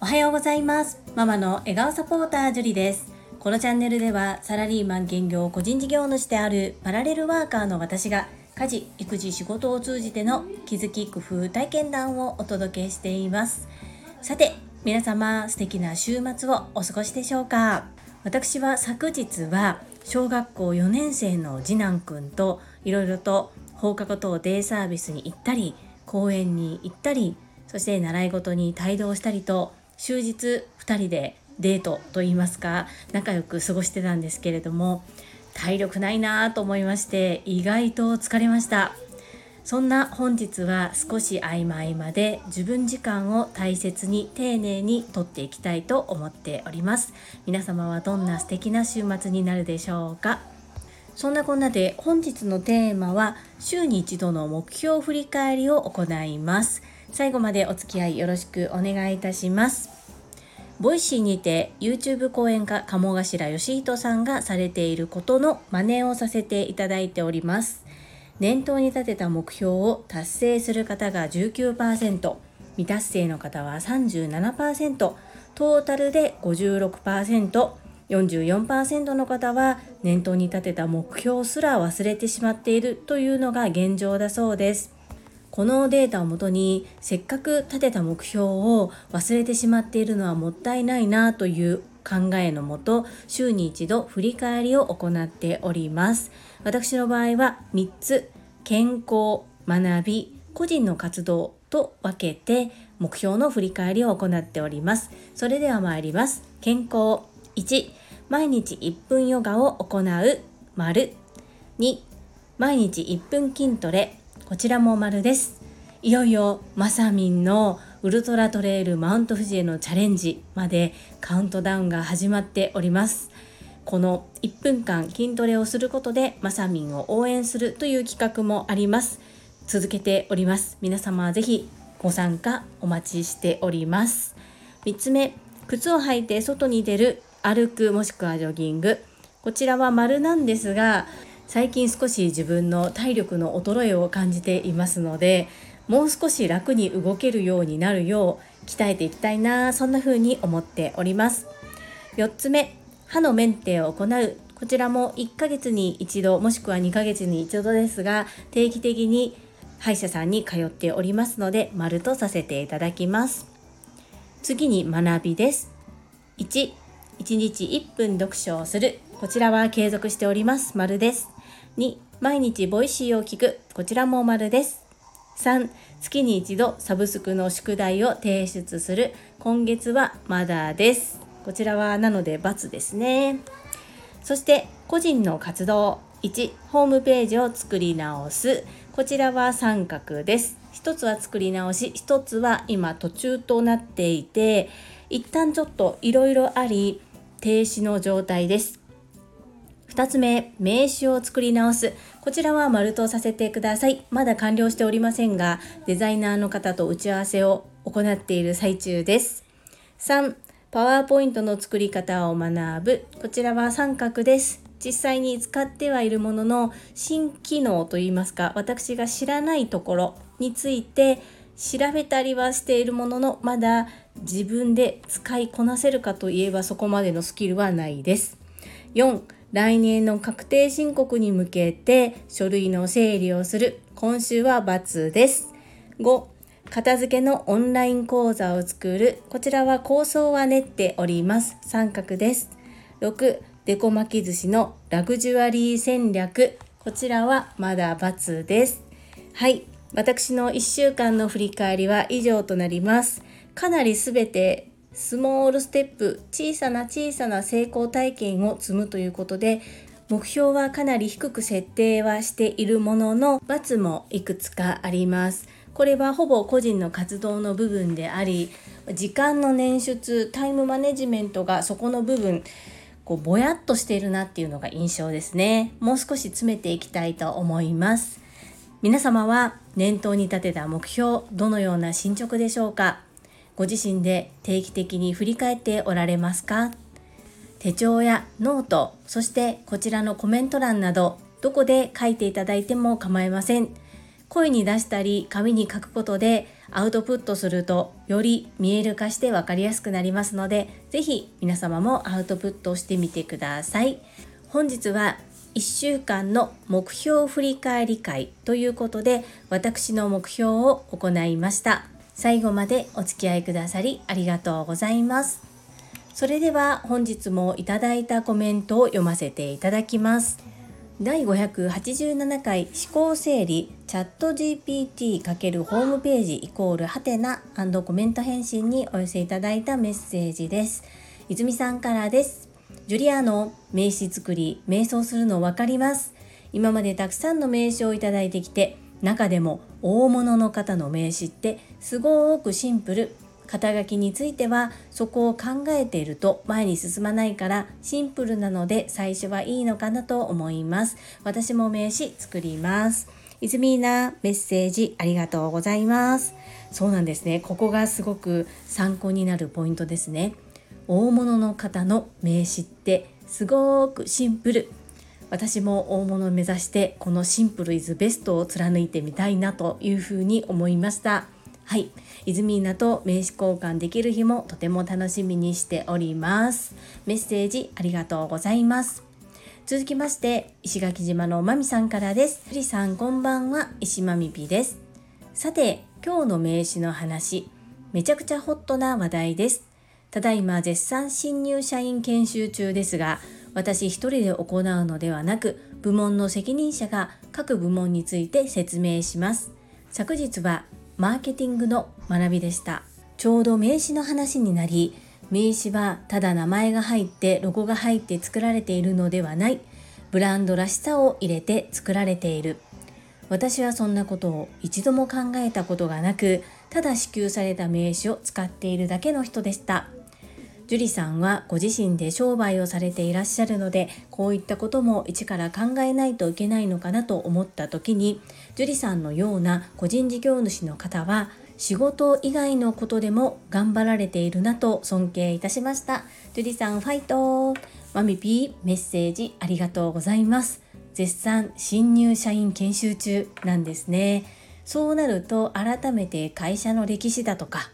おはようございます。ママの笑顔サポータージュリです。このチャンネルではサラリーマン兼業個人事業主であるパラレルワーカーの私が家事育児仕事を通じての気づき工夫体験談をお届けしています。さて皆様素敵な週末をお過ごしでしょうか。私は昨日は小学校4年生の次男くんといろいろと放課後等デイサービスに行ったり公園に行ったりそして習い事に帯同したりと終日2人でデートといいますか仲良く過ごしてたんですけれども体力ないなと思いまして意外と疲れました。そんな本日は少し合間合間で自分時間を大切に丁寧にとっていきたいと思っております。皆様はどんな素敵な週末になるでしょうか？そんなこんなで本日のテーマは週に一度の目標振り返りを行います。最後までお付き合いよろしくお願いいたします。ボイシーにて YouTube 講演家鴨頭嘉人さんがされていることの真似をさせていただいております。年頭に立てた目標を達成する方が19%未達成の方は37%トータルで56% 44%の方は年頭に立てた目標すら忘れてしまっているというのが現状だそうです。このデータをもとにせっかく立てた目標を忘れてしまっているのはもったいないなという考えのもと週に一度振り返りを行っております。私の場合は3つ健康学び個人の活動と分けて目標の振り返りを行っております。それでは参ります。健康。1毎日1分ヨガを行う。丸。2毎日1分筋トレ。こちらも丸です。いよいよまさみんのウルトラトレイルマウント富士へのチャレンジまでカウントダウンが始まっております。この1分間筋トレをすることでまさみんを応援するという企画もあります。続けております。皆様はぜひご参加お待ちしております。3つ目靴を履いて外に出る。歩くもしくはジョギング。こちらは丸なんですが最近少し自分の体力の衰えを感じていますのでもう少し楽に動けるようになるよう鍛えていきたいなそんな風に思っております。4つ目歯のメンテを行う。こちらも1ヶ月に一度もしくは2ヶ月に一度ですが定期的に歯医者さんに通っておりますので丸とさせていただきます。次に学びです。1 1日1分読書をする。こちらは継続しております。丸です。2毎日ボイシーを聞く。こちらも丸です。3月に一度サブスクの宿題を提出する。今月はまだです。こちらはなので×ですね。そして個人の活動。1ホームページを作り直す。こちらは三角です。一つは作り直し。一つは今途中となっていて一旦ちょっといろいろあり停止の状態です2つ目、名刺を作り直す。こちらは丸とさせてください。まだ完了しておりませんが、デザイナーの方と打ち合わせを行っている最中です。3、パワーポイントの作り方を学ぶ。こちらは三角です。実際に使ってはいるものの、新機能といいますか、私が知らないところについて調べたりはしているものの、まだ自分で使いこなせるかといえばそこまでのスキルはないです。4来年の確定申告に向けて書類の整理をする。今週は×です。5、片付けのオンライン講座を作る。こちらは構想は練っております。三角です。6、デコ巻き寿司のラグジュアリー戦略。こちらはまだ×です。はい。私の1週間の振り返りは以上となります。かなりすべてスモールステップ小さな小さな成功体験を積むということで目標はかなり低く設定はしているものの×もいくつかあります。これはほぼ個人の活動の部分であり時間の捻出タイムマネジメントがそこの部分こうぼやっとしているなっていうのが印象ですね。もう少し詰めていきたいと思います。皆様は年頭に立てた目標どのような進捗でしょうか？ご自身で定期的に振り返っておられますか？手帳やノート、そしてこちらのコメント欄など、どこで書いていただいても構いません。声に出したり紙に書くことでアウトプットするとより見える化して分かりやすくなりますので是非皆様もアウトプットしてみてください。本日は1週間の目標振り返り会ということで私の目標を行いました。最後までお付き合いくださりありがとうございますそれでは本日もいただいたコメントを読ませていただきます第587回思考整理チャット GPT× ホームページイコールハテナコメント返信にお寄せいただいたメッセージです。泉さんからです。ジュリアの名詞作り、瞑想するの分かります。今までたくさんの名詞をいただいてきて、中でも大物の方の名詞ってすごくシンプル、肩書きについてはそこを考えていると前に進まないからシンプルなので最初はいいのかなと思います。私も名刺作ります。いずみーなメッセージありがとうございます。そうなんですね。ここがすごく参考になるポイントですね。大物の方の名刺ってすごくシンプル。私も大物を目指してこのシンプルイズベストを貫いてみたいなというふうに思いました。はい、イズミーナと名刺交換できる日もとても楽しみにしております。メッセージありがとうございます。続きまして、石垣島のまみさんからです。ゆりさんこんばんは、石まみぴです。さて、今日の名刺の話、めちゃくちゃホットな話題です。ただいま絶賛新入社員研修中ですが、私一人で行うのではなく、部門の責任者が各部門について説明します。昨日はマーケティングの学びでした。ちょうど名刺の話になり名刺はただ名前が入ってロゴが入って作られているのではないブランドらしさを入れて作られている。私はそんなことを一度も考えたことがなくただ支給された名刺を使っているだけの人でした。樹里さんはご自身で商売をされていらっしゃるのでこういったことも一から考えないといけないのかなと思った時に樹里さんのような個人事業主の方は仕事以外のことでも頑張られているなと尊敬いたしました。樹里さんファイト。マミピーメッセージありがとうございます。絶賛新入社員研修中なんですね。そうなると改めて会社の歴史だとか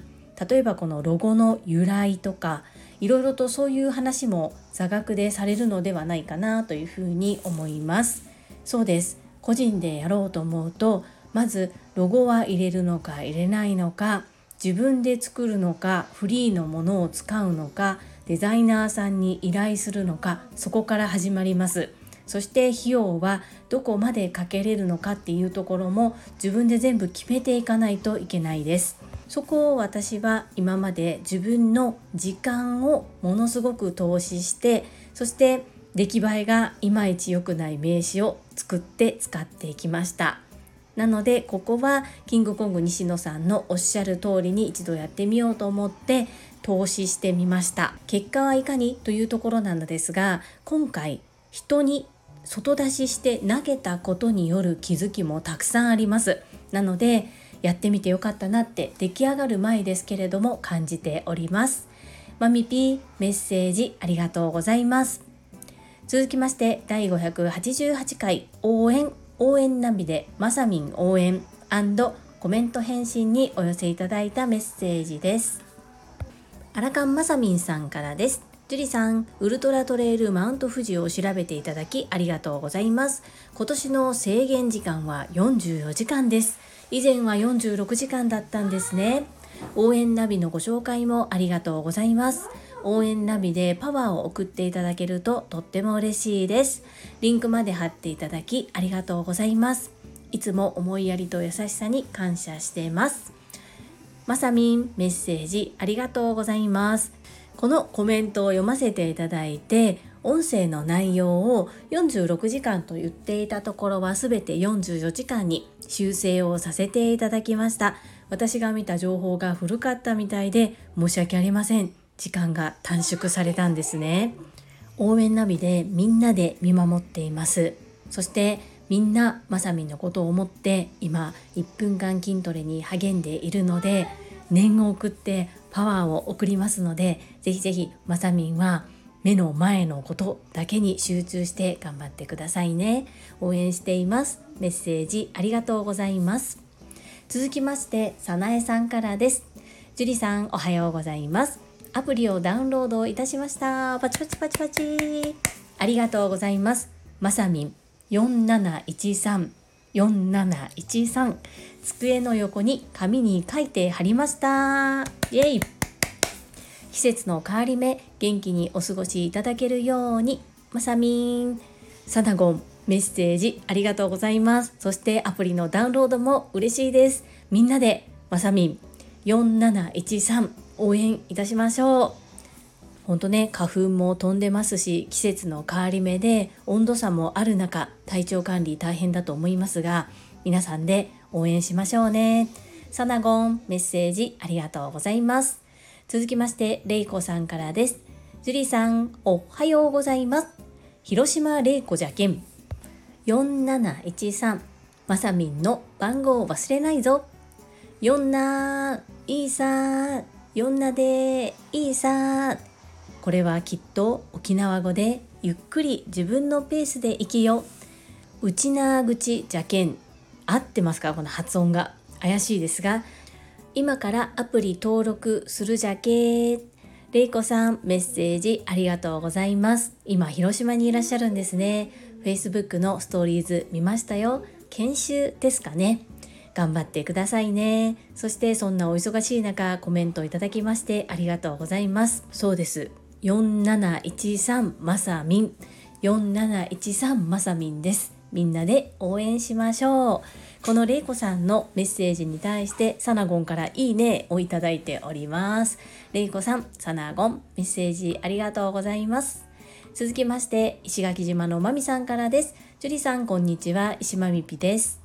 例えばこのロゴの由来とかいろいろとそういう話も座学でされるのではないかなというふうに思います。そうです。個人でやろうと思うとまずロゴは入れるのか入れないのか自分で作るのかフリーのものを使うのかデザイナーさんに依頼するのかそこから始まります。そして費用はどこまでかけれるのかっていうところも自分で全部決めていかないといけないです。そこを私は今まで自分の時間をものすごく投資してそして出来栄えがいまいち良くない名刺を作って使っていきました。なのでここはキングコング西野さんのおっしゃる通りに一度やってみようと思って投資してみました。結果はいかにというところなのですが今回人に外出しして投げたことによる気づきもたくさんあります。なのでやってみてよかったなって出来上がる前ですけれども感じておりますマミピーメッセージありがとうございます続きまして第588回応援応援ナビでまさみん応援コメント返信にお寄せいただいたメッセージですアラカンまさみんさんからですジュリさん、ウルトラトレイルマウント富士を調べていただきありがとうございます。今年の制限時間は44時間です。以前は46時間だったんですね。応援ナビのご紹介もありがとうございます。応援ナビでパワーを送っていただけるととっても嬉しいです。リンクまで貼っていただきありがとうございます。いつも思いやりと優しさに感謝しています。まさみんメッセージありがとうございます。このコメントを読ませていただいて音声の内容を46時間と言っていたところは全て44時間に修正をさせていただきました。私が見た情報が古かったみたいで申し訳ありません。時間が短縮されたんですね。応援ナビでみんなで見守っています。そしてみんなまさみんのことを思って今1分間筋トレに励んでいるので念を送ってパワーを送りますのでぜひぜひまさみんは目の前のことだけに集中して頑張ってくださいね。応援しています。メッセージありがとうございます。続きましてさなえさんからです。樹里さんおはようございます。アプリをダウンロードいたしました。パチパチパチパチ。ありがとうございます。まさみん4713 4713机の横に紙に書いて貼りました。イエイ。季節の変わり目元気にお過ごしいただけるようにまさみん。サナゴンメッセージありがとうございます。そしてアプリのダウンロードも嬉しいです。みんなでまさみん4713応援いたしましょう。ほんとね花粉も飛んでますし季節の変わり目で温度差もある中体調管理大変だと思いますが皆さんで応援しましょうね。サナゴンメッセージありがとうございます。続きまして、れいこさんからです。ジュリーさん、おはようございます。広島れいこじゃけん。4713、まさみんの番号を忘れないぞ。よんな、いいさ、よんなで、いいさ。これはきっと沖縄語で、ゆっくり自分のペースで生きよ。うちなぐちじゃけん。合ってますか？この発音が。怪しいですが、今からアプリ登録するじゃけれいこさん、メッセージありがとうございます。今、広島にいらっしゃるんですね。Facebook のストーリーズ見ましたよ。研修ですかね。頑張ってくださいね。そしてそんなお忙しい中、コメントいただきましてありがとうございます。そうです。4713まさみん。4713まさみんです。みんなで応援しましょう。このれいこさんのメッセージに対してサナゴンからいいねをいただいております。れいこさん、サナゴン、メッセージありがとうございます。続きまして、石垣島のまみさんからです。樹里さん、こんにちは。石まみぴです。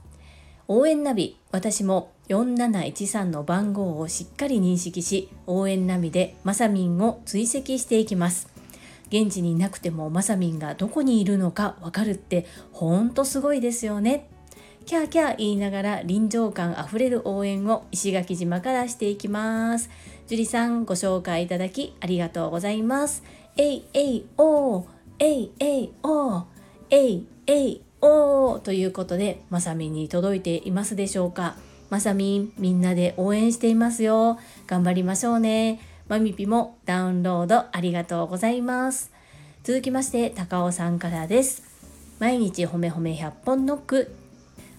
応援ナビ、私も4713の番号をしっかり認識し、応援ナビでまさみんを追跡していきます。現地にいなくてもまさみんがどこにいるのかわかるってほんとすごいですよね。キャーキャー言いながら臨場感あふれる応援を石垣島からしていきます。樹里さんご紹介いただきありがとうございます。えいえいおーえいえいおーえいえいおーということでまさみに届いていますでしょうか？まさみんみんなで応援していますよ。頑張りましょうね。まみぴもダウンロードありがとうございます。続きまして高尾さんからです。毎日ほめほめ100本ノック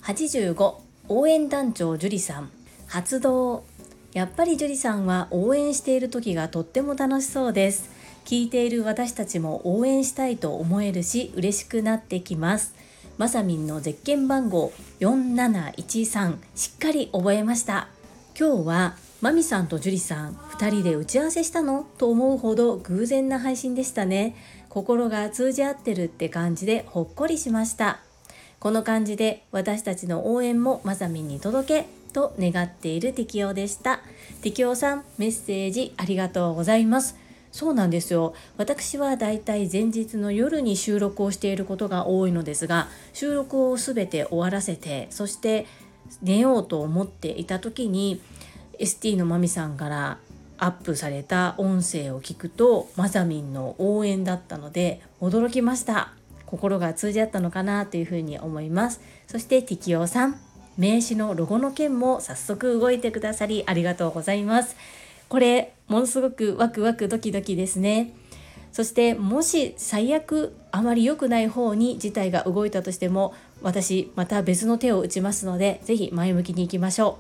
85応援団長樹里さん。発動。やっぱり樹里さんは応援している時がとっても楽しそうです。聞いている私たちも応援したいと思えるし嬉しくなってきます。まさみんのゼッケン番号4713しっかり覚えました。今日はまみさんと樹里さん2人で打ち合わせしたの？と思うほど偶然な配信でしたね。心が通じ合ってるって感じでほっこりしました。この感じで私たちの応援もまさみんに届けと願っている適用でした。適用さんメッセージありがとうございます。そうなんですよ。私はだいたい前日の夜に収録をしていることが多いのですが収録を全て終わらせてそして寝ようと思っていた時に ST のまみさんからアップされた音声を聞くとまさみんの応援だったので驚きました。心が通じ合ったのかなというふうに思います。そして適応さん。名刺のロゴの件も早速動いてくださりありがとうございます。これものすごくワクワクドキドキですね。そしてもし最悪あまり良くない方に事態が動いたとしても私また別の手を打ちますので是非前向きにいきましょ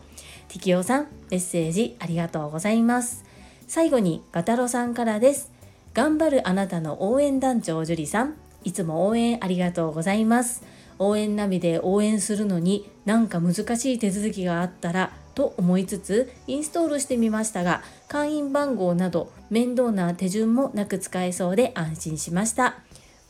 う。適応さんメッセージありがとうございます。最後にガタロさんからです。頑張るあなたの応援団長樹里さん。いつも応援ありがとうございます。応援ナビで応援するのになんか難しい手続きがあったらと思いつつインストールしてみましたが会員番号など面倒な手順もなく使えそうで安心しました。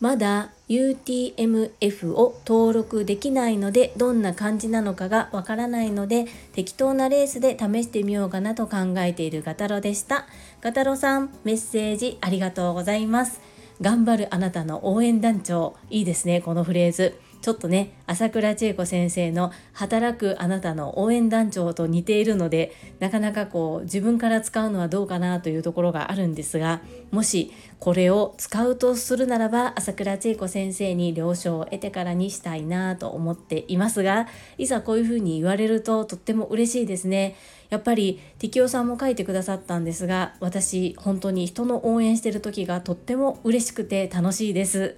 まだ UTMF を登録できないのでどんな感じなのかがわからないので適当なレースで試してみようかなと考えているガタロでした。ガタロさんメッセージありがとうございます。頑張るあなたの応援団長。いいですねこのフレーズ。ちょっとね朝倉千恵子先生の「働くあなたの応援団長」と似ているのでなかなかこう自分から使うのはどうかなというところがあるんですがもしこれを使うとするならば朝倉千恵子先生に了承を得てからにしたいなと思っていますがいざこういうふうに言われるととっても嬉しいですね。やっぱり適応さんも書いてくださったんですが私本当に人の応援してる時がとっても嬉しくて楽しいです。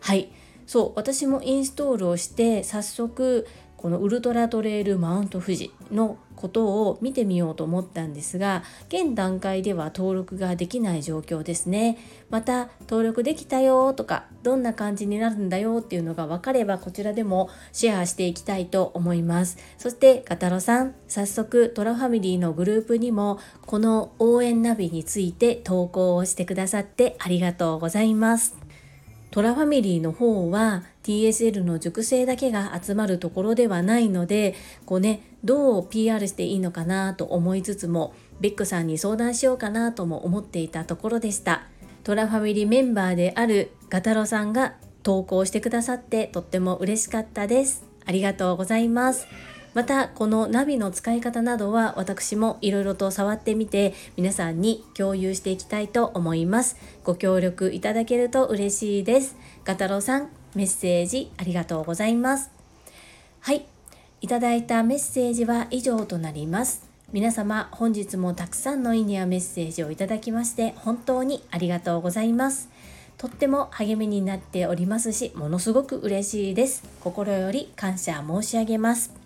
はいそう私もインストールをして早速このウルトラトレイルマウント富士のことを見てみようと思ったんですが現段階では登録ができない状況ですね。また登録できたよとかどんな感じになるんだよっていうのが分かればこちらでもシェアしていきたいと思います。そしてガタロさん早速トラファミリーのグループにもこの応援ナビについて投稿をしてくださってありがとうございます。トラファミリーの方は TSL の熟成だけが集まるところではないのでこうねどう PR していいのかなと思いつつもベックさんに相談しようかなとも思っていたところでした。トラファミリーメンバーであるガタロさんが投稿してくださってとっても嬉しかったです。ありがとうございます。またこのナビの使い方などは私もいろいろと触ってみて皆さんに共有していきたいと思います。ご協力いただけると嬉しいです。ガタロさんメッセージありがとうございます。はい。いただいたメッセージは以上となります。皆様本日もたくさんのいいねやメッセージをいただきまして本当にありがとうございます。とっても励みになっておりますしものすごく嬉しいです。心より感謝申し上げます。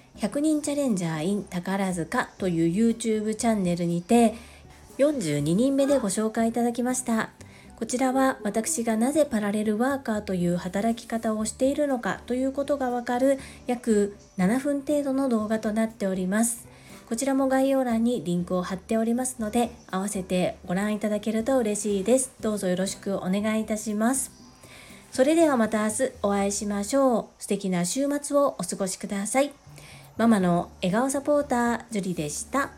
100人チャレンジャー in 宝塚という YouTube チャンネルにて42人目でご紹介いただきました。こちらは私がなぜパラレルワーカーという働き方をしているのかということがわかる約7分程度の動画となっております。こちらも概要欄にリンクを貼っておりますので合わせてご覧いただけると嬉しいです。どうぞよろしくお願いいたします。それではまた明日お会いしましょう。素敵な週末をお過ごしください。ママの笑顔サポーター、ジュリでした。